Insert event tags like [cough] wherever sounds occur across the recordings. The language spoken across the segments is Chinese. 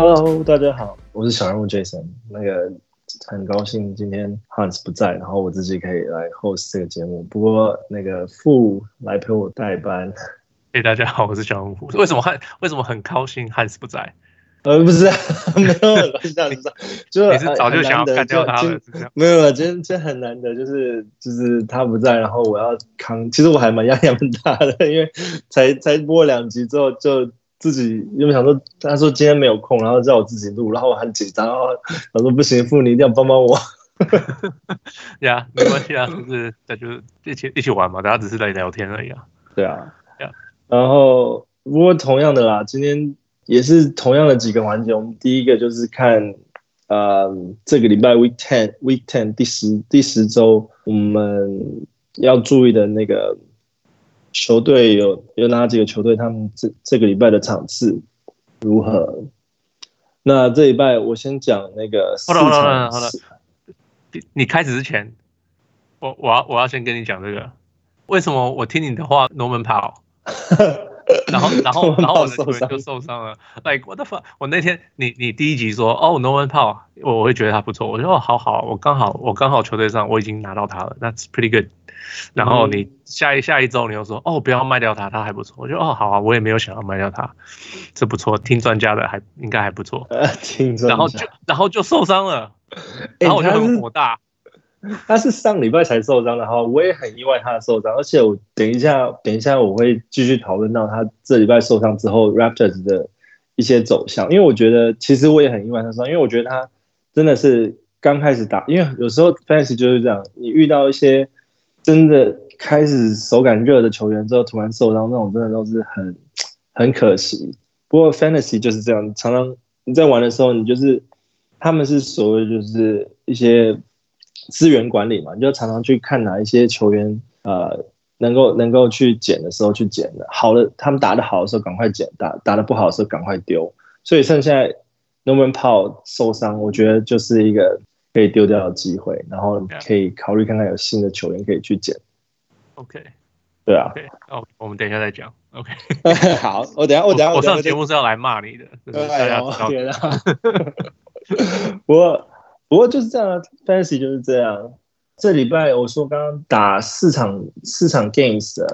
Hello，大家好，我是小人物 Jason。那个很高兴今天 Hans 不在，然后我自己可以来 host 这个节目。不过那个傅来陪我代班。嘿，大家好，我是小人物。为什么汉 [laughs] 为什么很高兴 Hans 不在？呃，不是，没有，是这样子，就 [laughs] 你是早就想要干掉他了，没有了，今天今天很难得，就是就是他不在，然后我要扛。其实我还蛮压力蛮大的，因为才才播两集之后就。自己因为想说，他说今天没有空，然后叫我自己录，然后我很紧张，然后我说不行，傅你一定要帮帮我。[laughs] 呀，yeah, 没关系啊，就是那就一起一起玩嘛，大家只是来聊天而已啊。对啊，呀，然后不过同样的啦，今天也是同样的几个环节，我们第一个就是看，呃，这个礼拜 week ten week ten 第十第十周我们要注意的那个。球队有有哪几个球队？他们这这个礼拜的场次如何？那这礼拜我先讲那个四场。好了好了好了，你你开始之前，我我要我要先跟你讲这个，为什么我听你的话，Norman Powell，[laughs] 然后然后然后我的球员就受伤了。Like what the fuck？我那天你你第一集说哦 Norman 我我会觉得他不错。我说哦好好，我刚好我刚好球队上我已经拿到他了，That's pretty good。然后你下一下一周你又说哦，不要卖掉它，它还不错。我觉得哦好啊，我也没有想要卖掉它，这不错，听专家的还应该还不错。听专家。然后就然后就受伤了，然后我就很火大。欸、他，是上礼拜才受伤的，然后我也很意外他的受伤，而且我等一下等一下我会继续讨论到他这礼拜受伤之后 Raptors 的一些走向，因为我觉得其实我也很意外他受伤，因为我觉得他真的是刚开始打，因为有时候 Fantasy 就是这样，你遇到一些。真的开始手感热的球员之后突然受伤，那种真的都是很 [tsk] 很可惜。不过 Fantasy 就是这样，常常你在玩的时候，你就是他们是所谓就是一些资源管理嘛，你就常常去看哪一些球员呃能够能够去捡的时候去捡的，好的他们打得好的时候赶快捡，打打得不好的时候赶快丢。所以趁现在 Norman p o w 受伤，我觉得就是一个。可以丢掉的机会，然后可以考虑看看有新的球员可以去捡。OK，对啊。OK，哦，我们等一下再讲。OK，[laughs] 好，我等下我等下我上节目是要来骂你的。对啊，天啊！[laughs] 不过不过就是这样，Fantasy 就是这样。这礼拜我说刚刚打四场四场 Games 的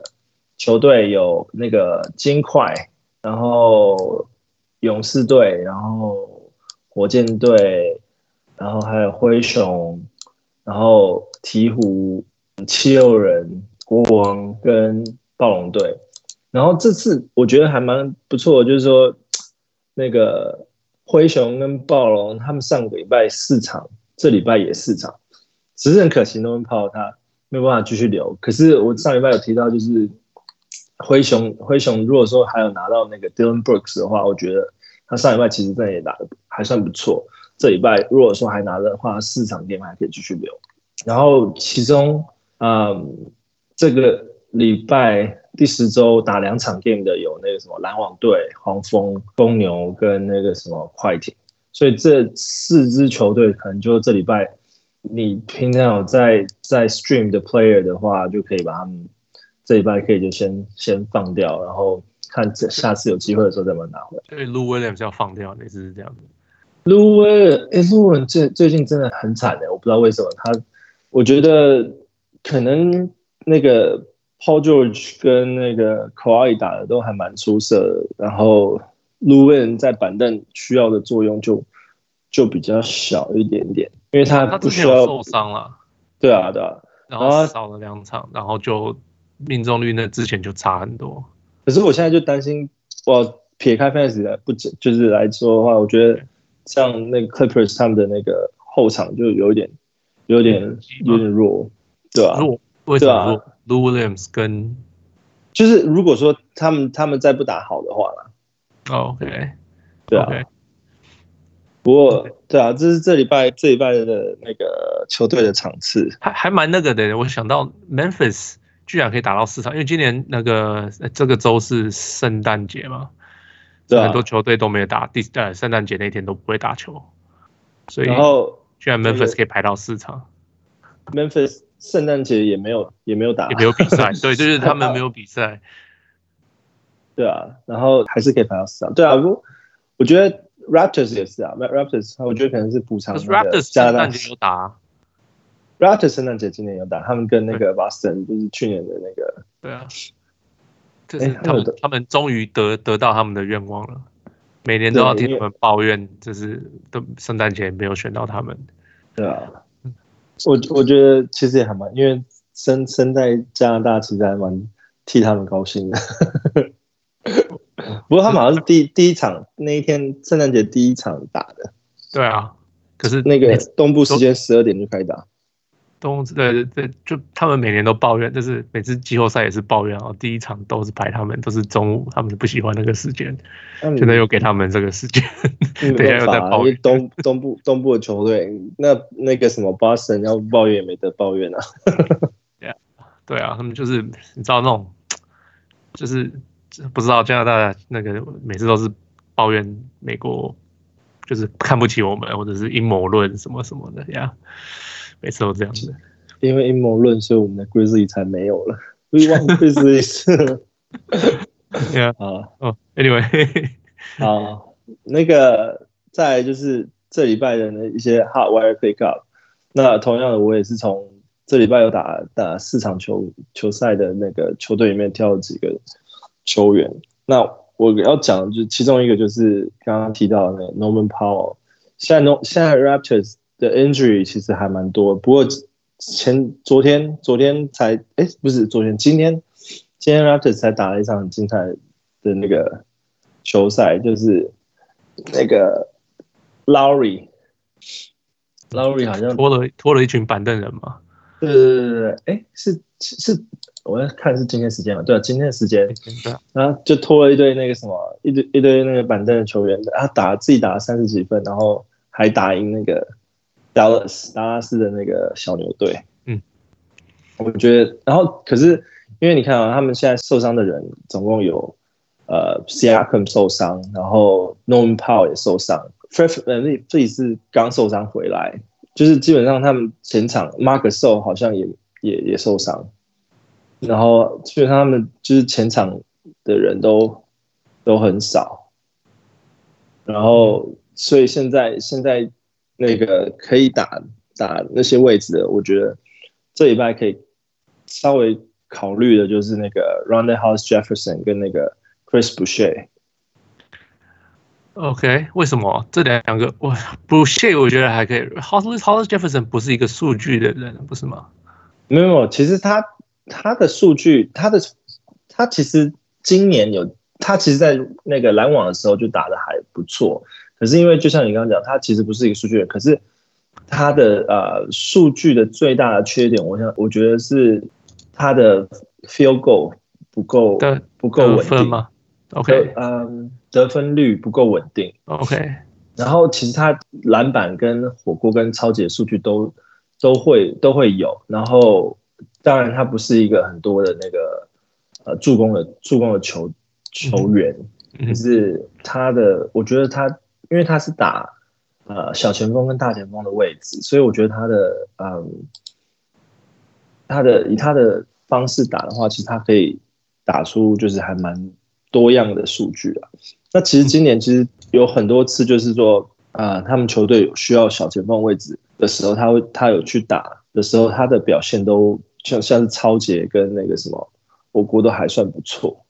球队有那个金块，然后勇士队，然后火箭队。然后还有灰熊，然后鹈鹕、七六人、国王跟暴龙队。然后这次我觉得还蛮不错，就是说那个灰熊跟暴龙他们上个礼拜四场，这礼拜也四场，只是很可惜，Norman Powell 他没有办法继续留。可是我上礼拜有提到，就是灰熊灰熊如果说还有拿到那个 Dylan Brooks 的话，我觉得他上礼拜其实真的也打得还算不错。这礼拜如果说还拿的话，四场电还可以继续留。然后其中，嗯，这个礼拜第十周打两场 game 的有那个什么篮网队、黄蜂、公牛跟那个什么快艇。所以这四支球队可能就这礼拜，你平常有在在 stream 的 player 的话，就可以把他们这礼拜可以就先先放掉，然后看这下次有机会的时候再把它拿回来。所以 Lou Williams 要放掉，那次是这样子。卢威，哎，卢威最最近真的很惨的，我不知道为什么他，我觉得可能那个 Paul George 跟那个 Kawhi 打的都还蛮出色的，然后卢威在板凳需要的作用就就比较小一点点，因为他不需要受伤了，对啊对啊，然后少了两场，然后就命中率那之前就差很多，可是我现在就担心，我撇开 fans 来不就是来说的话，我觉得。像那个 Clippers 他们的那个后场就有点、有点、有点弱，对吧？弱，为什么？Lou Williams 跟就是如果说他们他们再不打好的话啦，OK，对啊。Okay. 不过对啊，这是这礼拜这礼拜的那个球队的场次，还还蛮那个的。我想到 Memphis 居然可以打到四场，因为今年那个这个周是圣诞节嘛。很多球队都没有打第呃圣诞节那天都不会打球，所以然后居然 Memphis 可以排到四场，Memphis 圣诞节也没有也没有打，也没有比赛，[laughs] 对，就是他们没有比赛，对啊，然后还是可以排到四场，对啊，不，我觉得 Raptors 也是啊，Raptors 我觉得可能是补偿。Raptors 圣诞节有打，Raptors 圣诞节今年有打，他们跟那个 Boston 就是去年的那个。对啊，就是他们他们终于得得到他们的愿望了，每年都要听他们抱怨，就是都圣诞节没有选到他们。对啊，我我觉得其实也还蛮，因为生生在加拿大，其实还蛮替他们高兴的。不过他们好像是第第一场那一天圣诞节第一场打的。对啊，可是那个东部时间十二点就开打。东对对对，就他们每年都抱怨，就是每次季后赛也是抱怨哦，第一场都是排他们，都是中午，他们不喜欢那个时间，现在又给他们这个时间 [laughs] [laughs] 等下又在抱怨。东东部东部的球队，那那个什么 Boston 要抱怨也没得抱怨啊。[laughs] 对啊，对啊，他们就是你知道那种，就是。不知道加拿大那个每次都是抱怨美国，就是看不起我们，或者是阴谋论什么什么的呀，每次都这样子。因为阴谋论，所以我们的 Grizzlies 才没有了。We want Grizzlies。Yeah. 好，哦，Anyway，[laughs] 好，那个再就是这礼拜的那一些 Hot Wire Pickup。那同样的，我也是从这礼拜有打打四场球球赛的那个球队里面挑了几个。球员，那我要讲的就是其中一个就是刚刚提到的那个 Norman Powell。现在 No 现在 Raptors 的 injury 其实还蛮多，不过前昨天昨天才哎不是昨天今天今天 Raptors 才打了一场很精彩的那个球赛，就是那个 Lowry Lowry 好像拖了拖了一群板凳人嘛？对对对对对，哎是是。我要看是今天时间嘛？对啊，今天的时间，然后就拖了一堆那个什么，一堆一堆那个板凳的球员，他打自己打了三十几分，然后还打赢那个 Dallas 达拉斯的那个小牛队。嗯，我觉得，然后可是因为你看啊，他们现在受伤的人总共有呃 Siakam 受伤，然后 Norman Powell 也受伤那这里是刚受伤回来，就是基本上他们前场 Marc Gasol 好像也也也受伤。然后基本上他们就是前场的人都都很少，然后所以现在现在那个可以打打那些位置的，我觉得这礼拜可以稍微考虑的就是那个 Rondae Hollis-Jefferson 跟那个 Chris Boucher。OK，为什么这两个我 Boucher 我觉得还可以，Hollis Hollis-Jefferson 不是一个数据的人，不是吗？没有没有，其实他。他的数据，他的他其实今年有，他其实在那个篮网的时候就打的还不错。可是因为就像你刚刚讲，他其实不是一个数据人，可是他的呃数据的最大的缺点，我想我觉得是他的 field goal 不够不够稳定吗？OK，嗯，得分率不够稳定。OK，然后其实他篮板跟火锅跟超级的数据都都会都会有，然后。当然，他不是一个很多的那个呃助攻的助攻的球球员，可、嗯、是他的，我觉得他因为他是打呃小前锋跟大前锋的位置，所以我觉得他的嗯他的以他的方式打的话，其实他可以打出就是还蛮多样的数据啊。那其实今年其实有很多次就是说啊、呃，他们球队有需要小前锋位置的时候，他会他有去打的时候，他的表现都。像像是超杰跟那个什么，我估都还算不错。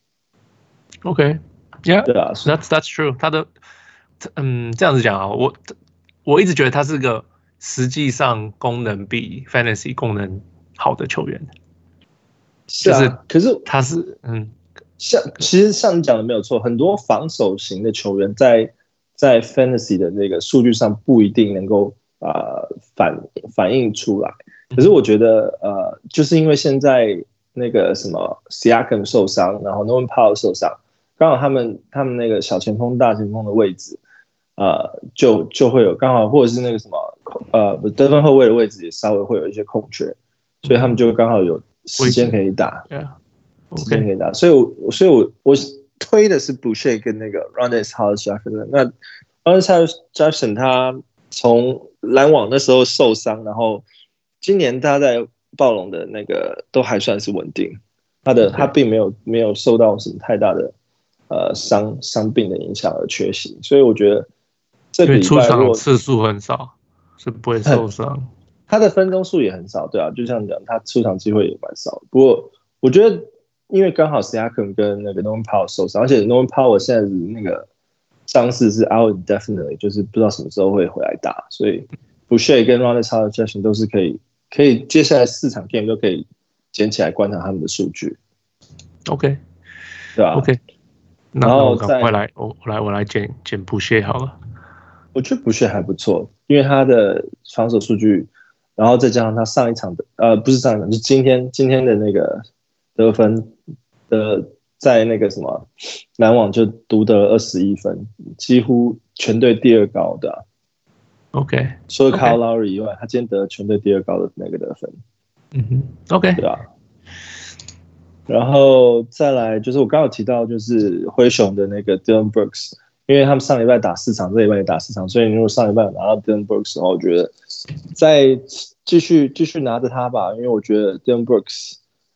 OK，Yeah，对啊，That's that's true。他的，嗯，这样子讲啊，我我一直觉得他是个实际上功能比 Fantasy 功能好的球员。是啊，就是、可是他是嗯，像其实像你讲的没有错，很多防守型的球员在在 Fantasy 的那个数据上不一定能够啊、呃、反反映出来。可是我觉得，呃，就是因为现在那个什么 Siakam 受伤，然后 Norman Powell 受伤，刚好他们他们那个小前锋、大前锋的位置，呃，就就会有刚好，或者是那个什么，呃，得分后卫的位置也稍微会有一些空缺，所以他们就刚好有时间可以打，时间可以打，所以我所以我我推的是 Boucher 跟那个 Rondae Hollis-Jefferson。那 Rondae Hollis-Jefferson 他从篮网那时候受伤，然后。今年他在暴龙的那个都还算是稳定，他的他并没有没有受到什么太大的呃伤伤病的影响而缺席，所以我觉得这个出场次数很少，是不会受伤。他的分钟数也很少，对啊，就像讲他出场机会也蛮少。不过我觉得，因为刚好 Siakam 跟那个 Norman Powell 受伤，而且 Norman Powell 现在的那个伤势是 out indefinitely，就是不知道什么时候会回来打，所以 Boucher 跟 Rondae Hollis-Jefferson 都是可以，可以接下来四场 game 都可以捡起来观察他们的数据。OK，对吧？OK，然后赶快来，我我来我来捡捡 Boucher 好了。我觉得 Boucher 还不错，因为他的防守数据。然后再加上他上一场的，呃，不是上一场，就是今天今天的那个得分的，在那个什么篮网就独得二十一分，几乎全队第二高的、啊。OK，除了 Kyle Lowry 以外他今天得了全队第二高的那个得分。嗯哼，OK，对吧？然后再来就是我刚刚有提到，就是灰熊的那个 Dillon Brooks。因为他们上礼拜打四场，这礼拜也打四场，所以如果上礼拜拿到 Dylan Brooks 的话，我觉得再继续继续拿着他吧。因为我觉得 Dylan Brooks，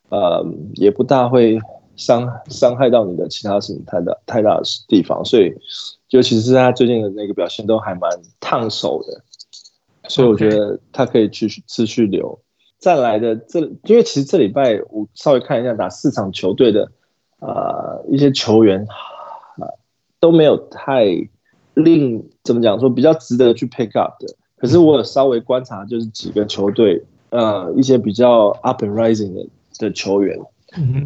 呃，也不大会伤伤害到你的其他什么太大太大的地方，所以尤其是他最近的那个表现都还蛮烫手的，所以我觉得他可以继续持续留。再来的这，因为其实这礼拜我稍微看一下打四场球队的呃一些球员。都没有太令怎么讲说比较值得去 pick up 的，可是我有稍微观察，就是几个球队，呃，一些比较 up and rising 的的球员，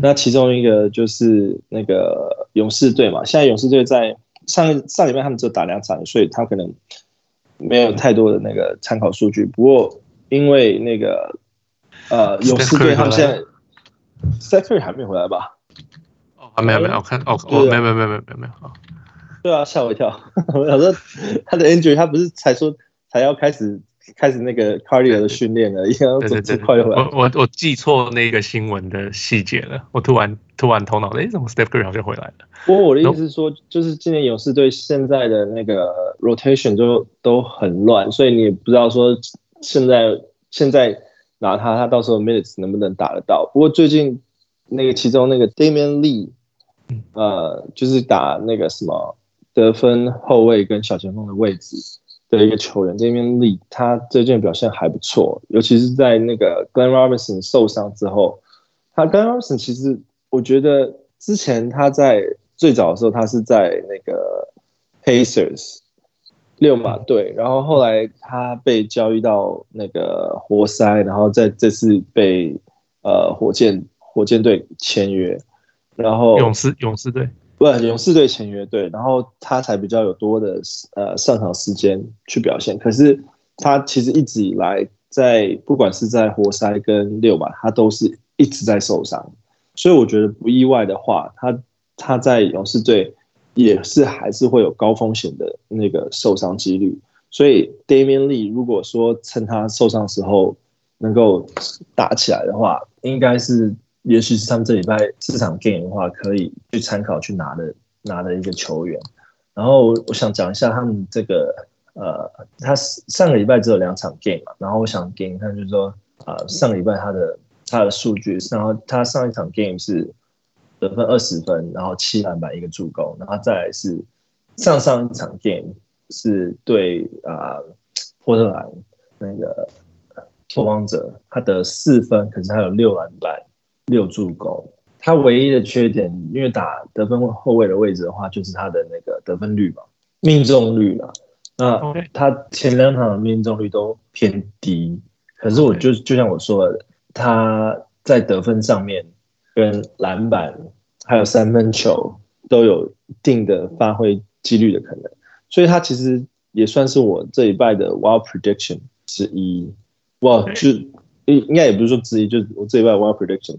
那其中一个就是那个勇士队嘛，现在勇士队在上上礼拜他们只有打两场，所以他可能没有太多的那个参考数据。不过因为那个呃勇士队他们现在 Steph Curry 还没回来吧？哦，还没有没有，我看哦哦，没有没有没有没有没有啊。对啊，吓我一跳！[laughs] 我想说他的 injury，他不是才说才要开始开始那个 cardio 的训练了，一样要这么快就回来。我我我记错那个新闻的细节了，我突然突然头脑，哎，怎么 Steph Curry 好像回来了？不过我的意思是说，就是今年勇士队现在的那个 rotation 就都很乱，所以你也不知道说现在现在拿他，他到时候 minutes 能不能打得到？不过最近那个其中那个 Damion Lee，呃，就是打那个什么。得分后卫跟小前锋的位置的一个球员，这边力他最近表现还不错，尤其是在那个 Glen Robinson 受伤之后，他 Glen Robinson 其实我觉得之前他在最早的时候，他是在那个 Pacers 六马队，然后后来他被交易到那个活塞，然后在这次被呃火箭火箭队签约，然后勇士勇士队。不，勇士队签约对，然后他才比较有多的呃上场时间去表现。可是他其实一直以来在不管是在活塞跟六马，他都是一直在受伤。所以我觉得不意外的话，他他在勇士队也是还是会有高风险的那个受伤几率。所以 Damion Lee 如果说趁他受伤时候能够打起来的话，应该是。也许是他们这礼拜四场 game 的话，可以去参考去拿的拿的一个球员。然后我想讲一下他们这个呃，他上个礼拜只有两场 game 嘛，然后我想给你看，就是说呃，上个礼拜他的他的数据，然后他上一场 game 是得分二十分，然后七篮板一个助攻，然后再来是上上一场 game 是对啊、波特兰那个拓荒者，他得四分，可是他有六篮板。六助攻，他唯一的缺点，因为打得分后卫的位置的话，就是他的那个得分率嘛，命中率嘛。那他前两场的命中率都偏低，可是我就就像我说的，他在得分上面跟篮板还有三分球都有一定的发挥几率的可能，所以他其实也算是我这一拜的 wild prediction 之一。哇，就应应该也不是说之一，就是我这一拜 wild prediction。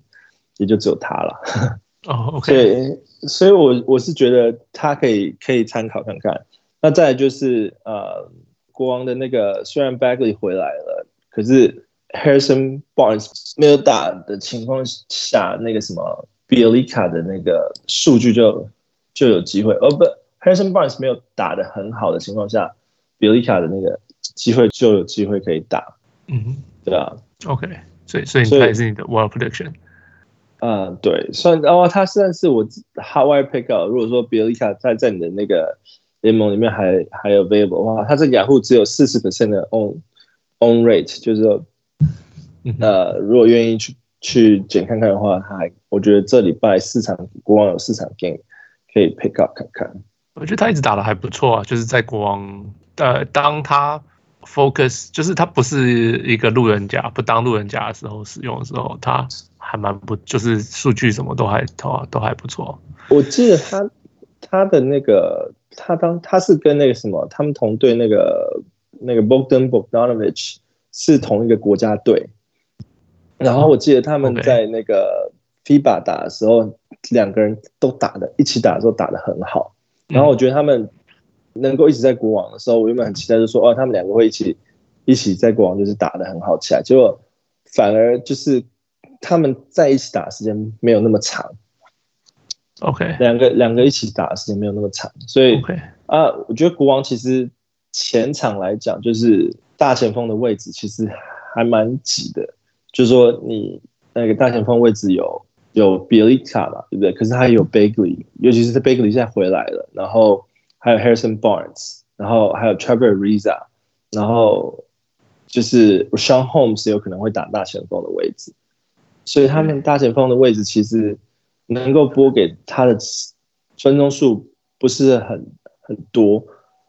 也就只有他了 [laughs] 哦对，所以我我是觉得他可以可以参考看看。那再来就是呃，国王的那个虽然 Bagley 回来了，可是 Harrison Barnes 没有打的情况下，那个什么 Bielica 的那个数据就就有机会。哦不，Harrison Barnes 没有打的很好的情况下，Bielica 的那个机会就有机会可以打。嗯哼，对啊，OK，所以所以他也是你的 Wild Prediction。嗯，对，算哦，他算是我 Hot Wire Pick Up。如果说 Bjelica 在在你的那个联盟里面还还有 available 的话，他这个雅虎只有四十 percent 的 own own rate，就是说，呃，如果愿意去去捡看看的话，他还我觉得这礼拜市场国王有市场 game 可以 pick up 看看。我觉得他一直打的还不错啊，就是在国王，呃，当他 focus，就是他不是一个路人甲，不当路人甲的时候使用的时候，他还蛮不，就是数据什么都还都都还不错。我记得他他的那个。他当他是跟那个什么，他们同队那个那个 Bogdan Bogdanovic 是同一个国家队，然后我记得他们在那个 FIBA 打的时候，两个人都打的一起打的时候打的很好，然后我觉得他们能够一直在国王的时候，我原本很期待就说哦，他们两个会一起一起在国王就是打的很好起来，结果反而就是他们在一起打的时间没有那么长。OK，两个两个一起打的时间没有那么长，所以 Okay. 啊，我觉得国王其实前场来讲，就是大前锋的位置其实还蛮挤的。就是说，你那个大前锋位置有有 Bjelica 嘛，对不对？可是他也有 Bagley，尤其是 Bagley 现在回来了，然后还有 Harrison Barnes，然后还有 Trevor Ariza，然后就是 Richaun Holmes 有可能会打大前锋的位置，所以他们大前锋的位置其实。能够拨给他的分钟数不是很很多，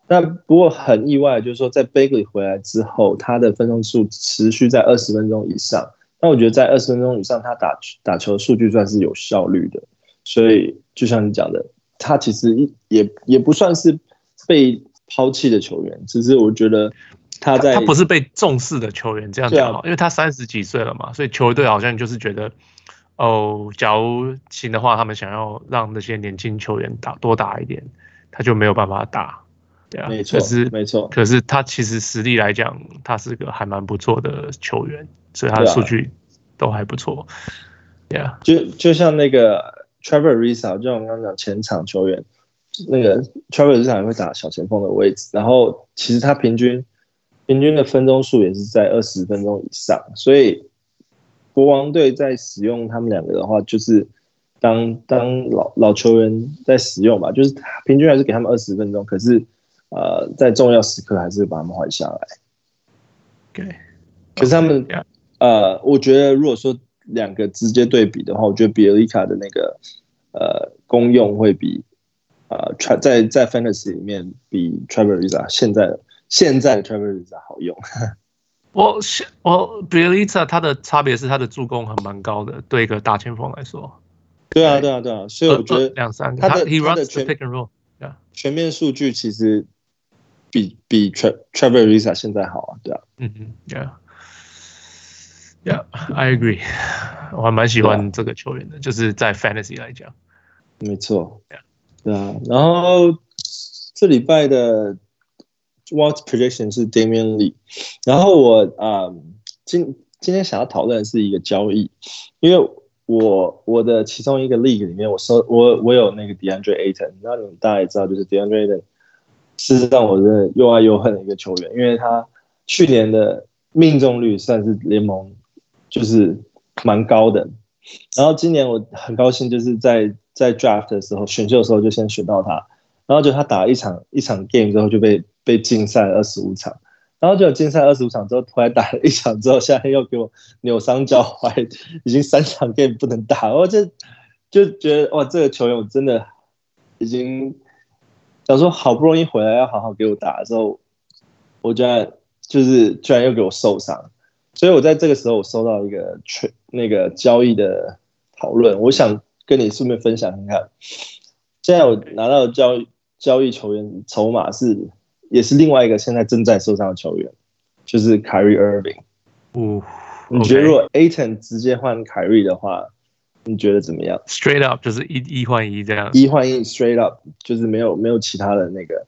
但不过很意外，就是说在 Bagley 回来之后，他的分钟数持续在二十分钟以上。那我觉得在二十分钟以上，他打打球数据算是有效率的。所以就像你讲的，他其实也也不算是被抛弃的球员，只是我觉得他在他不是被重视的球员，这样讲好，因为他三十几岁了嘛，所以球队好像就是觉得。哦，假如行的话，他们想要让那些年轻球员打多打一点，他就没有办法打，对啊，没错，可是没错，可是他其实实力来讲，他是个还蛮不错的球员，所以他的数据都还不错，对啊，就就像那个 Trevor Ariza，就像我刚刚讲前场球员，那个 Trevor Ariza 也会打小前锋的位置，然后其实他平均平均的分钟数也是在二十分钟以上，所以。国王队在使用他们两个的话，就是当当老老球员在使用吧，就是平均还是给他们二十分钟，可是呃，在重要时刻还是把他们换下来。对，可是他们呃，我觉得如果说两个直接对比的话，我觉得比尔利卡的那个呃功用会比呃在在 Fantasy 里面比 Trevor Ariza 现在的现在的 Trevor Ariza 好用。[laughs] 我我 Bjelica 他的差别是他的助攻还蛮高的，对一个大前锋来说。对啊，对啊，对啊，所以我觉得两三个他的他的全全面数据其实比比 Trevor Ariza 现在好啊，对啊。嗯嗯，Yeah，Yeah，I agree，我还蛮喜欢这个球员的，就是在 Fantasy 来讲。没错。对啊，然后这礼拜的。What prediction 是 Damian Lee，然后我啊、嗯，今今天想要讨论的是一个交易，因为我我的其中一个 league 里面，我收我我有那个 DeAndre Ayton，那你们大家也知道，就是 DeAndre Ayton 是让我真的又爱又恨的一个球员，因为他去年的命中率算是联盟就是蛮高的，然后今年我很高兴，就是在在 draft 的时候选秀的时候就先选到他，然后就他打了一场一场 game 之后就被。被禁赛二十五场，然后就禁赛二十五场之后，突然打了一场之后，现在又给我扭伤脚踝，已经三场 game 不能打，我就就觉得哇，这个球员我真的已经想说好不容易回来要好好给我打的时候，我居然就是居然又给我受伤，所以我在这个时候我收到一个那个交易的讨论，我想跟你顺便分享看看，现在我拿到的交易交易球员筹码是。也是另外一个现在正在受伤的球员，就是 Kyrie Irving。哦，你觉得如果 Ayton 直接换 Kyrie 的话，你觉得怎么样？Straight up 就是一一换一这样，一换一 Straight up 就是没有没有其他的那个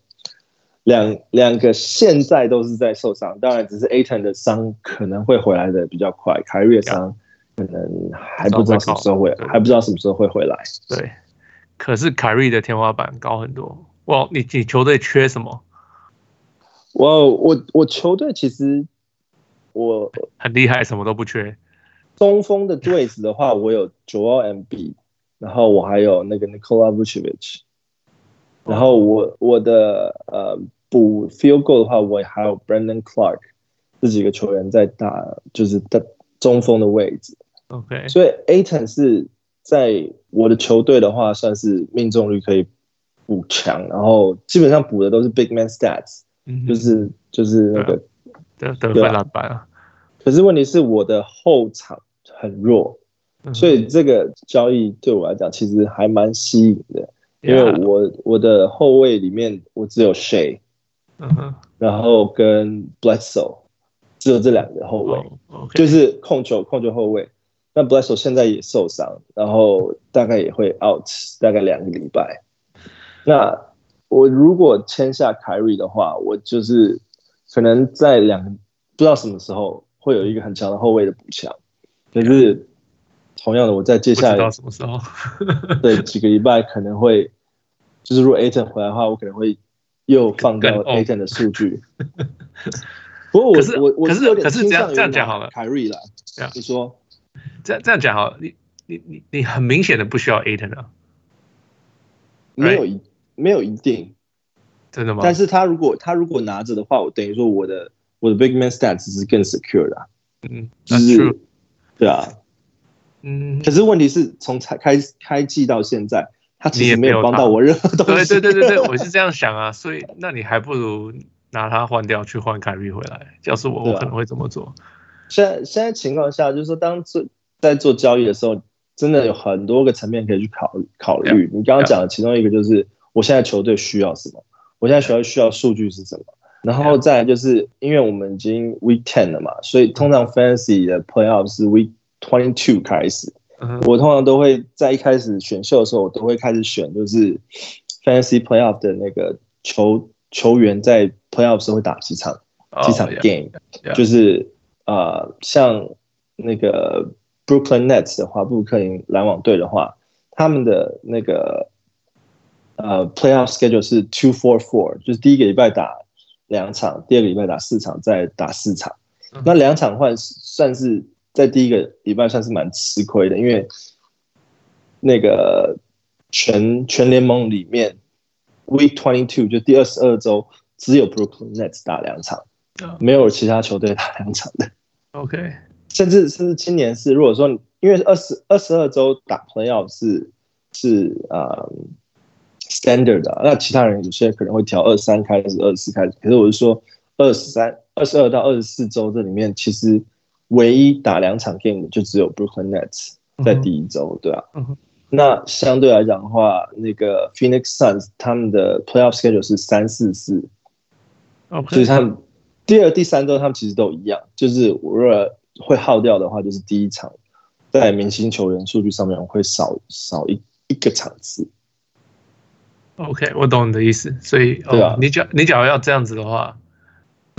两两个现在都是在受伤，当然只是 Ayton 的伤可能会回来的比较快，Kyrie 的伤可能还不知道什么时候会还不知道什么时候会回来。对，可是 Kyrie 的天花板高很多。哇，你你球队缺什么？我我我球队其实我很厉害，什么都不缺。中锋的位置的话，我有 Joel Embiid，然后我还有那个 Nikola Vucevic。然后我我的呃补 field goal 的话，我还有 Brandon Clark 这几个球员在打，就是在中锋的位置。OK，所以 Ayton 是在我的球队的话，算是命中率可以补强，然后基本上补的都是 big man stats，、嗯、就是就是那个得得分篮板啊。可是问题是我的后场很弱，嗯、所以这个交易对我来讲其实还蛮吸引的，因为我我的后卫里面我只有 Shai，、嗯、然后跟 Bledsoe 只有这两个后卫，就是控球控球后卫。那 Bledsoe 现在也受伤，然后大概也会 out 大概两个礼拜。那我如果签下 Kyrie 的话，我就是可能在两不知道什么时候会有一个很强的后卫的补强。可是同样的，我在接下来什么时候？对，几个礼拜可能会，就是如果 Ayton 回来的话，我可能会又放到 Ayton 的数据。[laughs] 不过我是我我是有点倾向于 Kyrie 了。你说。这样这样讲哈，你你你你很明显的不需要 Ayton 啊，没有一没有一定，真的吗？但是他如果他如果拿着的话，我等于说我的我的 big man stats 是更 secure 的，嗯，是，对啊，嗯，可是问题是从开开开季到现在，他其实没有帮到我任何东西，对对对对对，[laughs] 我是这样想啊，所以那你还不如拿他换掉，去换凯瑞回来，要是我我可能会这么做。现在现在情况下，就是说，当做在做交易的时候，真的有很多个层面可以去考考虑。Yeah. 你刚刚讲的其中一个就是，我现在球队需要什么？我现在球队需要数据是什么？然后再来就是，因为我们已经 Week Ten 了嘛，所以通常 Fantasy 的 Playoff 是 Week Twenty Two 开始。我通常都会在一开始选秀的时候，我都会开始选，就是 Fantasy Playoff 的那个球球员在 Playoff 时候会打几场几场 Game，就是。呃，像那个 Brooklyn Nets 的话，布鲁克林篮网队的话，他们的那个呃 Playoff schedule 是 two four four，就是第一个礼拜打两场，第二个礼拜打四场，再打四场。那两场换算是在第一个礼拜算是蛮吃亏的，因为那个全全联盟里面 Week twenty two 就第二十二周只有 Brooklyn Nets 打两场。没有其他球队打两场的，OK，甚至甚至今年是，如果说因为二十二十二周打 Playoff 是是呃 standard 的，那其他人有些可能会调二三开始，二十四开始，可是我是说二十三、二十二到二十四周这里面，其实唯一打两场 game 的就只有 Brooklyn Nets 在第一周，对啊，那相对来讲的话，那个 Phoenix Suns 他们的 Playoff schedule 是三四四，OK，所以他们。第二、第三周他们其实都一样，就是我如果会耗掉的话，就是第一场在明星球员数据上面会少少一一个场次。OK，我懂你的意思，所以对啊，哦、你假你假如要这样子的话，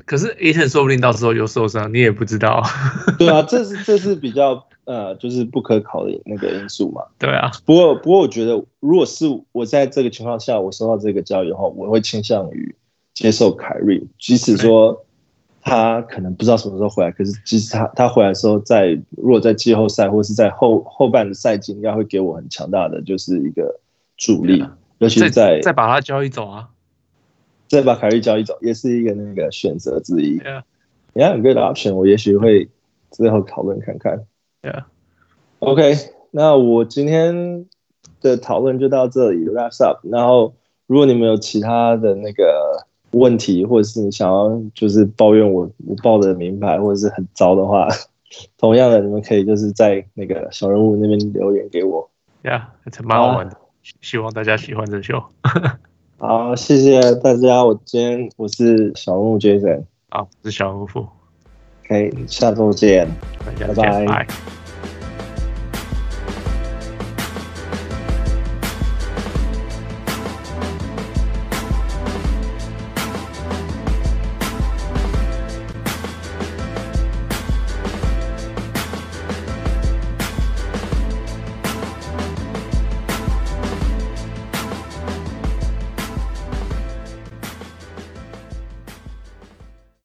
可是 Ayton 说不定到时候又受伤，你也不知道。[laughs] 对啊，这是这是比较呃，就是不可考的那个因素嘛。对啊，不过不过我觉得，如果是我在这个情况下，我收到这个交易的话，我会倾向于接受凯瑞，即使说。他可能不知道什么时候回来，可是即使他他回来的时候在，在如果在季后赛或是在后后半的赛季，应该会给我很强大的就是一个助力，啊、尤其是在再把他交易走啊，再把凯瑞交易走，也是一个那个选择之一。Yeah. 你看很 good option，我也许会最后讨论看看。Yeah. OK，那我今天的讨论就到这里，wraps up。然后如果你们有其他的那个。问题，或者是你想要就是抱怨我我报的名牌或者是很糟的话，[laughs] 同样的，你们可以就是在那个小人物那边留言给我。Yeah，蛮好玩的、希望大家喜欢这秀。好，谢谢大家。我今天我是小人物 Jason，好，我是小人物。可以，下周见，拜拜。